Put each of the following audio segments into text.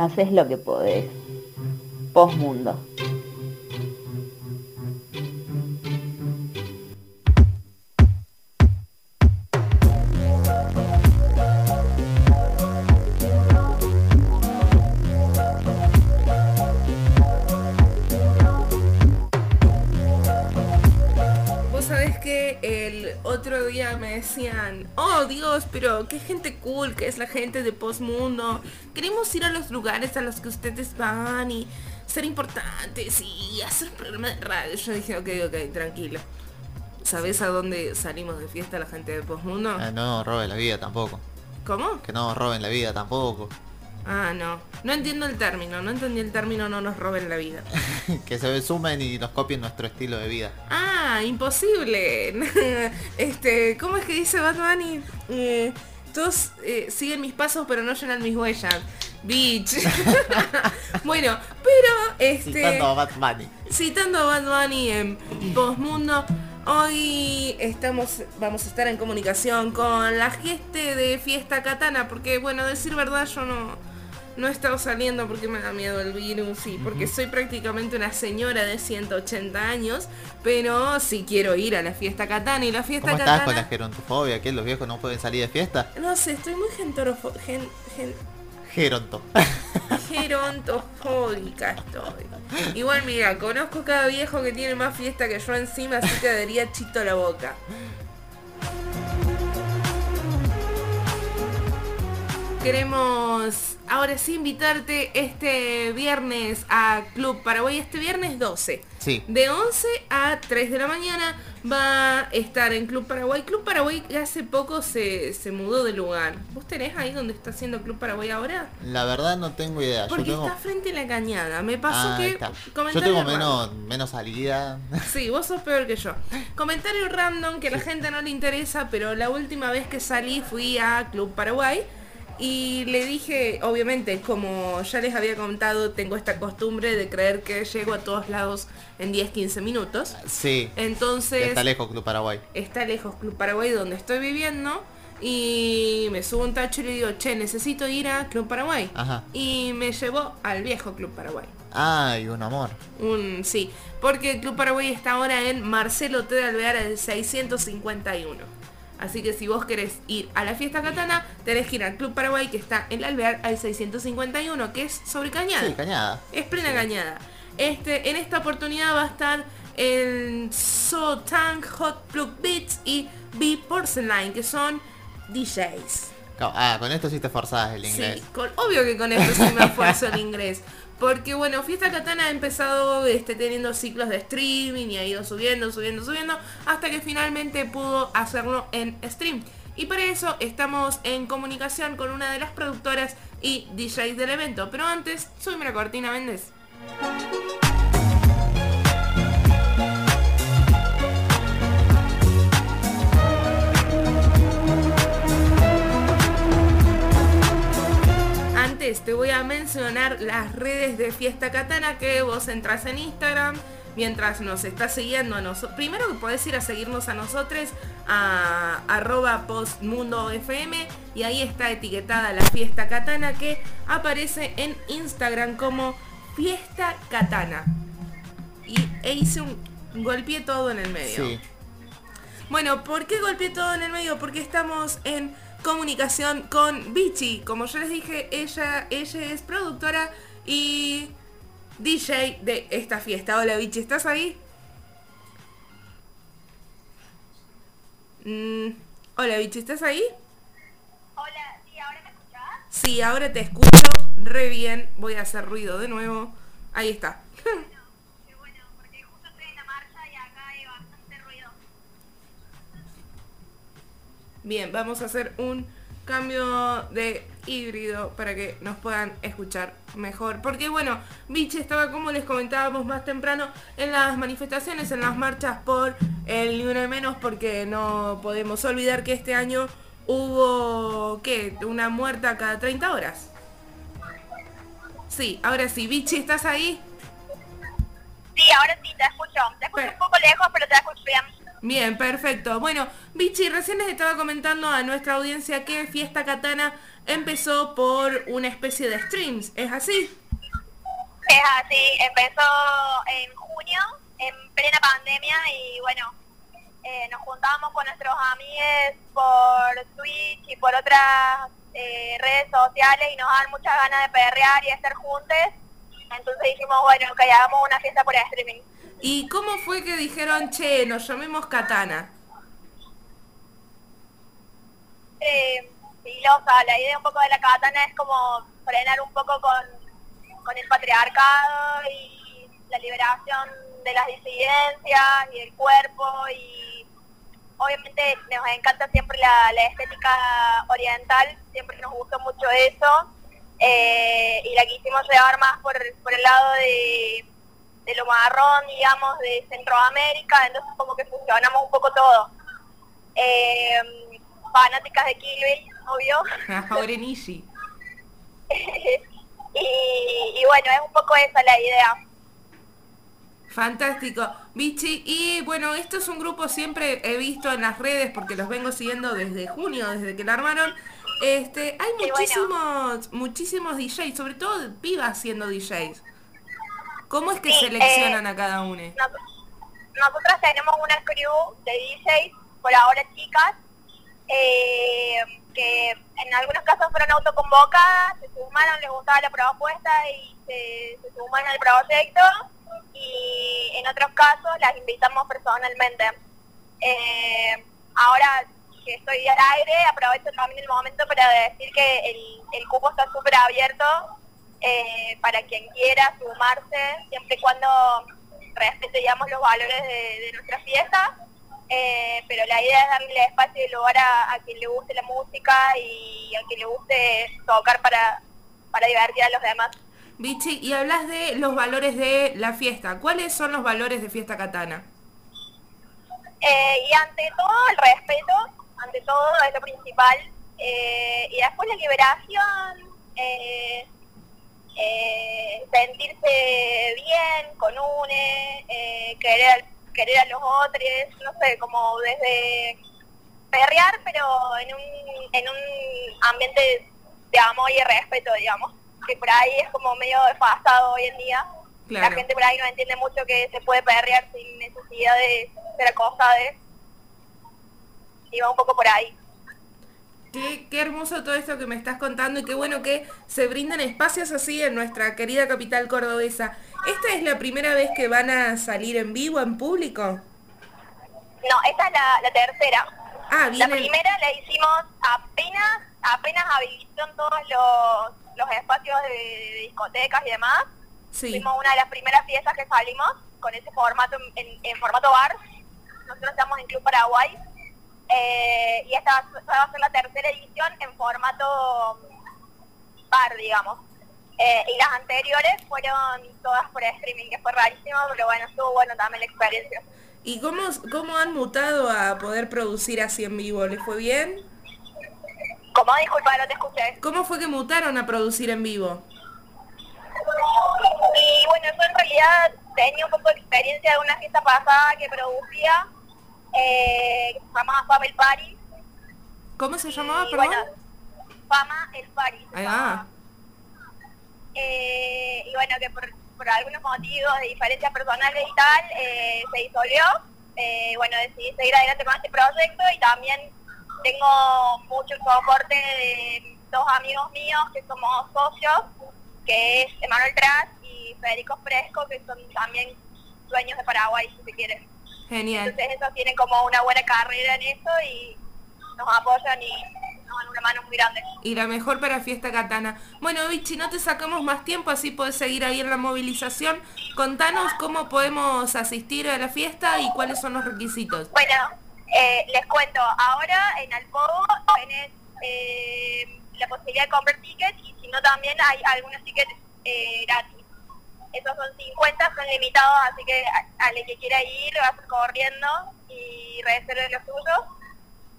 Haces lo que podés. Postmundo. Que el otro día me decían, oh Dios, pero qué gente cool que es la gente de Postmundo. Queremos ir a los lugares a los que ustedes van y ser importantes y hacer un programa de radio. Yo dije, ok, ok, tranquilo. ¿Sabés a dónde salimos de fiesta la gente de Postmundo? Eh, no roben la vida tampoco. ¿Cómo? Que no roben la vida tampoco. Ah, no. No entiendo el término, no entendí el término no nos roben la vida. que se sumen y nos copien nuestro estilo de vida. Ah, imposible. este, ¿cómo es que dice Batman? Y, eh, todos eh, siguen mis pasos pero no llenan mis huellas. Bitch. bueno, pero este. Citando a Bad Bunny. Citando a Bad Bunny en Postmundo. Hoy estamos, vamos a estar en comunicación con la gente de Fiesta Katana, porque bueno, decir verdad yo no, no he estado saliendo porque me da miedo el virus y porque soy prácticamente una señora de 180 años, pero sí quiero ir a la Fiesta Katana y la Fiesta ¿Cómo estás con la gerontofobia? ¿Que los viejos no pueden salir de fiesta? No sé, estoy muy gentorofo... Gen, gen, Geronto. gerontofóbica estoy. Igual mira, conozco cada viejo que tiene más fiesta que yo encima, así que daría chito la boca. Queremos ahora sí invitarte este viernes a Club Paraguay, este viernes 12. Sí. De 11 a 3 de la mañana va a estar en Club Paraguay. Club Paraguay hace poco se, se mudó de lugar. ¿Vos tenés ahí donde está haciendo Club Paraguay ahora? La verdad no tengo idea. Porque Yo tengo... está frente a la cañada. Me pasó Ah, que... Yo tengo random. menos, menos salida. Sí, vos sos peor que yo. Comentario random que a la gente no le interesa, pero la última vez que salí fui a Club Paraguay y le dije, obviamente, como ya les había contado, tengo esta costumbre de creer que llego a todos lados en 10-15 minutos. Sí. Entonces, Está lejos Club Paraguay. está lejos Club Paraguay donde estoy viviendo y me subo un tacho y le digo, che, necesito ir a Club Paraguay. Ajá. Y me llevó al viejo Club Paraguay. Ay, un amor. Un sí, porque el Club Paraguay está ahora en Marcelo T. de Alvear del 651. Así que si vos querés ir a la fiesta katana, tenés que ir al Club Paraguay que está en el Alvear al 651, que es sobre Cañada. Sí, cañada. Es plena cañada. Este, en esta oportunidad va a estar el So Tank Hot Plug Beats y B Porcelain, que son DJs. Ah, con esto sí te forzás el Sí, inglés. con- obvio que con esto sí me esfuerzo el inglés. Porque bueno, Fiesta Katana ha empezado este, teniendo ciclos de streaming y ha ido subiendo, subiendo, subiendo, hasta que finalmente pudo hacerlo en stream. Y para eso estamos en comunicación con una de las productoras y DJs del evento. Pero antes, súbeme la cortina, Méndez. Antes te voy a mencionar las redes de Fiesta Katana que vos entras en Instagram mientras nos estás siguiendo a nosotros. Primero que podés ir a seguirnos a nosotros a arroba postmundofm y ahí está etiquetada la Fiesta Katana que aparece en Instagram como Fiesta Katana. Y e hice un golpeé todo en el medio. Sí. Bueno, ¿por qué golpeé todo en el medio? Porque estamos en comunicación con Vichy. Como ya les dije, ella, ella es productora y DJ de esta fiesta. Hola Vichy, ¿estás ahí? Mm, hola Vichy, ¿estás ahí? Hola, ¿sí ahora me escuchás? Sí, ahora te escucho re bien. Voy a hacer ruido de nuevo. Ahí está. Bien, vamos a hacer un cambio de híbrido para que nos puedan escuchar mejor. Porque bueno, Vichy estaba como les comentábamos más temprano en las manifestaciones, en las marchas por el ni una menos porque no podemos olvidar que este año hubo, ¿qué? Una muerta cada 30 horas. Sí, ahora sí, Vichy, ¿estás ahí? Sí, ahora sí, te escucho. Te escucho Pero- un poco lejos, pero te escucho bien. Bien, perfecto. Bueno, Vichy, recién les estaba comentando a nuestra audiencia que Fiesta Katana empezó por una especie de streams, ¿es así? Es así, empezó en junio, en plena pandemia, y bueno, eh, nos juntábamos con nuestros amigos por Twitch y por otras eh, redes sociales y nos dan muchas ganas de perrear y estar juntos. Entonces dijimos, bueno, que hagamos una fiesta por streaming. ¿Y cómo fue que dijeron, che, nos llamemos Katana? Eh, filosa, la idea un poco de la katana es como frenar un poco con, con el patriarcado y la liberación de las disidencias y el cuerpo y obviamente nos encanta siempre la, la estética oriental, siempre nos gustó mucho eso eh, y la quisimos llevar más por, por el lado de, de lo marrón, digamos, de Centroamérica, entonces como que fusionamos un poco todo. Eh, fanáticas de Kill Bill, obvio. Y, y bueno, es un poco esa la idea. Fantástico. Vichy, y bueno, esto es un grupo siempre he visto en las redes porque los vengo siguiendo desde junio, desde que la armaron. Este, hay bueno. muchísimos, muchísimos DJs, sobre todo pibas siendo DJs. ¿Cómo es que Sí, seleccionan eh, a cada uno? Nos- nosotras tenemos una crew de DJs, por ahora chicas, eh, que en algunos casos fueron autoconvocadas, se sumaron, les gustaba la propuesta y se, se sumaron al proyecto y en otros casos las invitamos personalmente. Eh, ahora que estoy al aire, aprovecho también el momento para decir que el, el cupo está súper abierto eh, para quien quiera sumarse, siempre y cuando respete, digamos, los valores de, de nuestra fiesta. Eh, pero la idea es darle espacio y lugar a, a quien le guste la música y a quien le guste tocar para, para divertir a los demás. Vichy, y hablas de los valores de la fiesta. ¿Cuáles son los valores de Fiesta Katana? Eh, y ante todo el respeto, ante todo es lo principal. Eh, y después la liberación, eh, sentirse bien con une, eh, querer, querer a los otros, no sé, como desde perrear, pero en un, en un ambiente de amor y respeto, digamos, que por ahí es como medio desfasado hoy en día. Claro. La gente por ahí no entiende mucho que se puede perrear sin necesidad de ser acosada. Y va un poco por ahí. Qué, qué hermoso todo esto que me estás contando y qué bueno que se brindan espacios así en nuestra querida capital cordobesa. ¿Esta es la primera vez que van a salir en vivo, en público? No, esta es la, la tercera. Ah, La vienen... primera la hicimos apenas, apenas habilitaron todos los, los espacios de, discotecas y demás. Sí. Fuimos una de las primeras fiestas que salimos con ese formato en, en- en formato bar. Nosotros estamos en Club Paraguay. Eh, y esta va, a ser la tercera edición en formato bar, digamos. Eh, y las anteriores fueron todas por streaming, que fue rarísimo, pero bueno, estuvo bueno también la experiencia. ¿Y cómo, cómo han mutado a poder producir así en vivo? ¿Les fue bien? Como disculpa, no te escuché. ¿Cómo fue que mutaron a producir en vivo? Y bueno, yo en realidad tenía un poco de experiencia de una fiesta pasada que producía, eh, que se llamaba Fama el Party. ¿Cómo se llamaba, y perdón? bueno, Fama el Party. Ahí va. Eh, y bueno, que por, por algunos motivos de diferencias personales y tal, eh, se disolvió. Eh, bueno, decidí seguir adelante con este proyecto y también tengo mucho soporte de dos amigos míos que somos socios, que es Emanuel Tras y Federico Fresco, que son también dueños de Paraguay, si se quiere. Genial. Entonces ellos tienen como una buena carrera en eso y nos apoyan y nos dan una mano muy grande. Y la mejor para Fiesta Katana. Bueno, Vichy, no te sacamos más tiempo, así podés seguir ahí en la movilización. Contanos cómo podemos asistir a la fiesta y cuáles son los requisitos. Bueno, eh, les cuento, ahora en Alpogo tenés eh, la posibilidad de comprar tickets y si no también hay algunos tickets eh, gratis. Esos son 50, son limitados, así que a- al que quiera ir va a ser corriendo y reserve los suyos.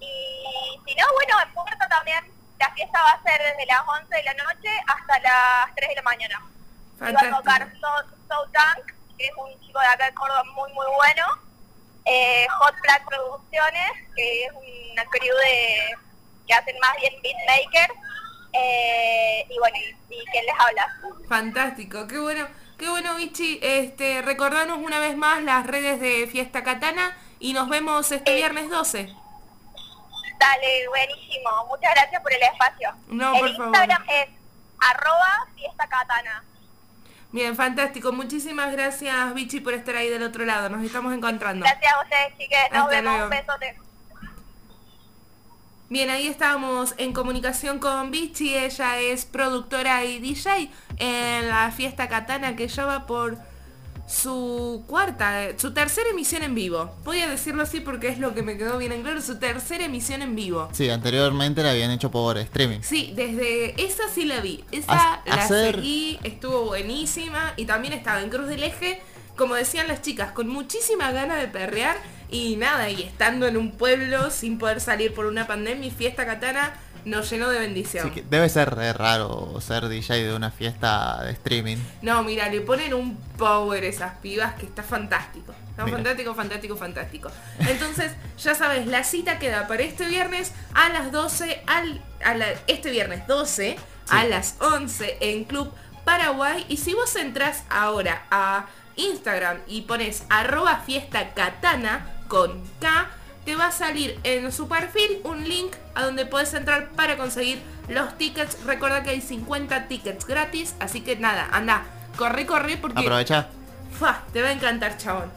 Y si no, bueno, en Puerto también la fiesta va a ser desde las 11 de la noche hasta las 3 de la mañana. Y va a tocar. So, So Tank, que es un chico de acá de Córdoba muy muy bueno. eh, Hot Flat Producciones, que es una crew de, que hacen más bien beatmakers. Eh, y bueno, y, y quién les habla. Fantástico, qué bueno, qué bueno Vichy, este, recordanos una vez más las redes de Fiesta Katana y nos vemos este viernes 12. Dale, buenísimo. Muchas gracias por el espacio. No, el por favor. Instagram es arroba fiesta katana. Bien, fantástico, muchísimas gracias Vichy por estar ahí del otro lado, nos estamos encontrando. Gracias a ustedes, chiques. Nos Hasta vemos. luego. Un besote. Bien, ahí estábamos en comunicación con Vichy, ella es productora y DJ en la fiesta Katana que ya va por su cuarta, su tercera emisión en vivo. Voy a decirlo así porque es lo que me quedó bien en claro, su tercera emisión en vivo. Sí, anteriormente la habían hecho por streaming. Sí, desde esa sí la vi. Esa la hacer- seguí, estuvo buenísima y también estaba en Cruz del Eje, como decían las chicas, con muchísima ganas de perrear y nada, y estando en un pueblo sin poder salir por una pandemia y fiesta katana nos llenó de bendición. Debe ser re raro ser DJ de una fiesta de streaming. No, mira, le ponen un power esas pibas que está fantástico. Está Mira. fantástico, fantástico, fantástico. Entonces, ya sabes, la cita queda para este viernes a las 12, al, a la- este viernes 12 a las 11 en Club Paraguay. Y si vos entras ahora a Instagram y pones arroba fiesta katana con K, te va a salir en su perfil un link a donde puedes entrar para conseguir los tickets. Recuerda que hay 50 tickets gratis, así que nada, anda, corre, corre porque Aprovecha. ¡fua! te va a encantar, chabón.